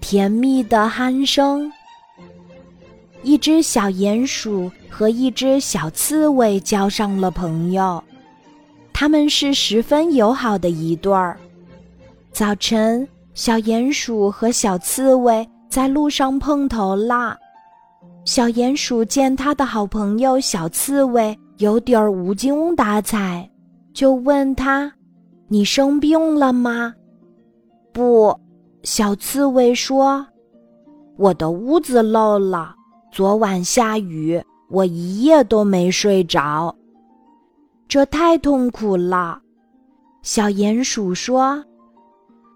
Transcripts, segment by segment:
甜蜜的鼾声。一只小鼹鼠和一只小刺猬交上了朋友，他们是十分友好的一对儿。早晨，小鼹鼠和小刺猬在路上碰头啦。小鼹鼠见他的好朋友小刺猬有点儿无精打采，就问他：“你生病了吗？”“不。”小刺猬说：“我的屋子漏了，昨晚下雨，我一夜都没睡着，这太痛苦了。”小鼹鼠说：“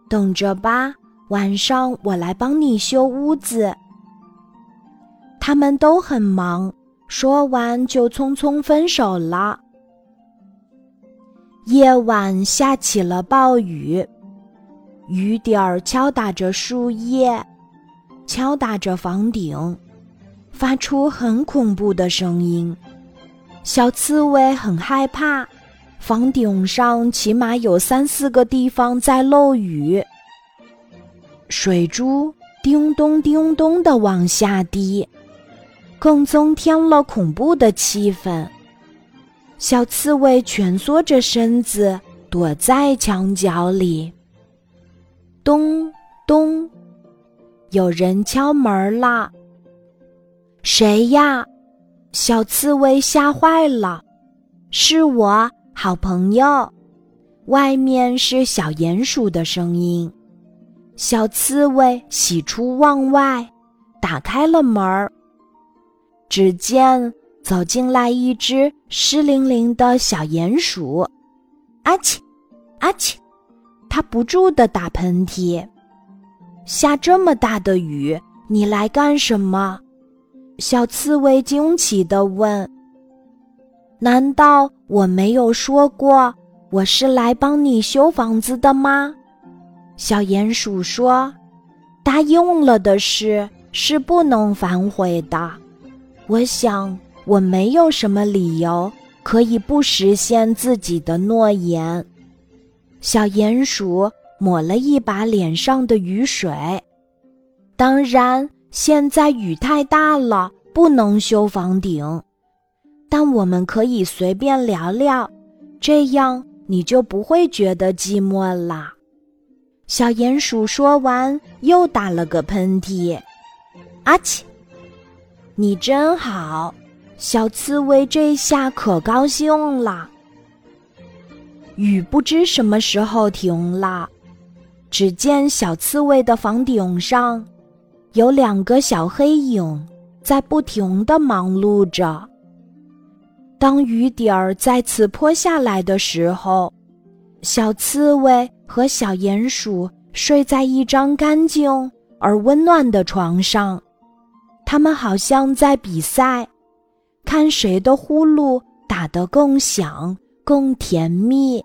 等着吧，晚上我来帮你修屋子。”他们都很忙，说完就匆匆分手了。夜晚下起了暴雨，雨点儿敲打着树叶，敲打着房顶，发出很恐怖的声音。小刺猬很害怕，房顶上起码有三四个地方在漏雨，水珠叮咚叮咚的往下滴。更增添了恐怖的气氛。小刺猬蜷缩着身子，躲在墙角里。咚咚，有人敲门啦！谁呀？小刺猬吓坏了。是我，好朋友。外面是小鼹鼠的声音。小刺猬喜出望外，打开了门。只见走进来一只湿淋淋的小鼹鼠，阿嚏，阿嚏，它不住的打喷嚏。下这么大的雨，你来干什么？小刺猬惊奇的问。难道我没有说过我是来帮你修房子的吗？小鼹鼠说：“答应了的事是不能反悔的。”我想，我没有什么理由可以不实现自己的诺言。小鼹鼠抹了一把脸上的雨水。当然，现在雨太大了，不能修房顶。但我们可以随便聊聊，这样你就不会觉得寂寞啦。小鼹鼠说完，又打了个喷嚏。阿嚏！你真好，小刺猬这下可高兴了。雨不知什么时候停了，只见小刺猬的房顶上有两个小黑影在不停的忙碌着。当雨点儿再次泼下来的时候，小刺猬和小鼹鼠睡在一张干净而温暖的床上。他们好像在比赛，看谁的呼噜打得更响、更甜蜜。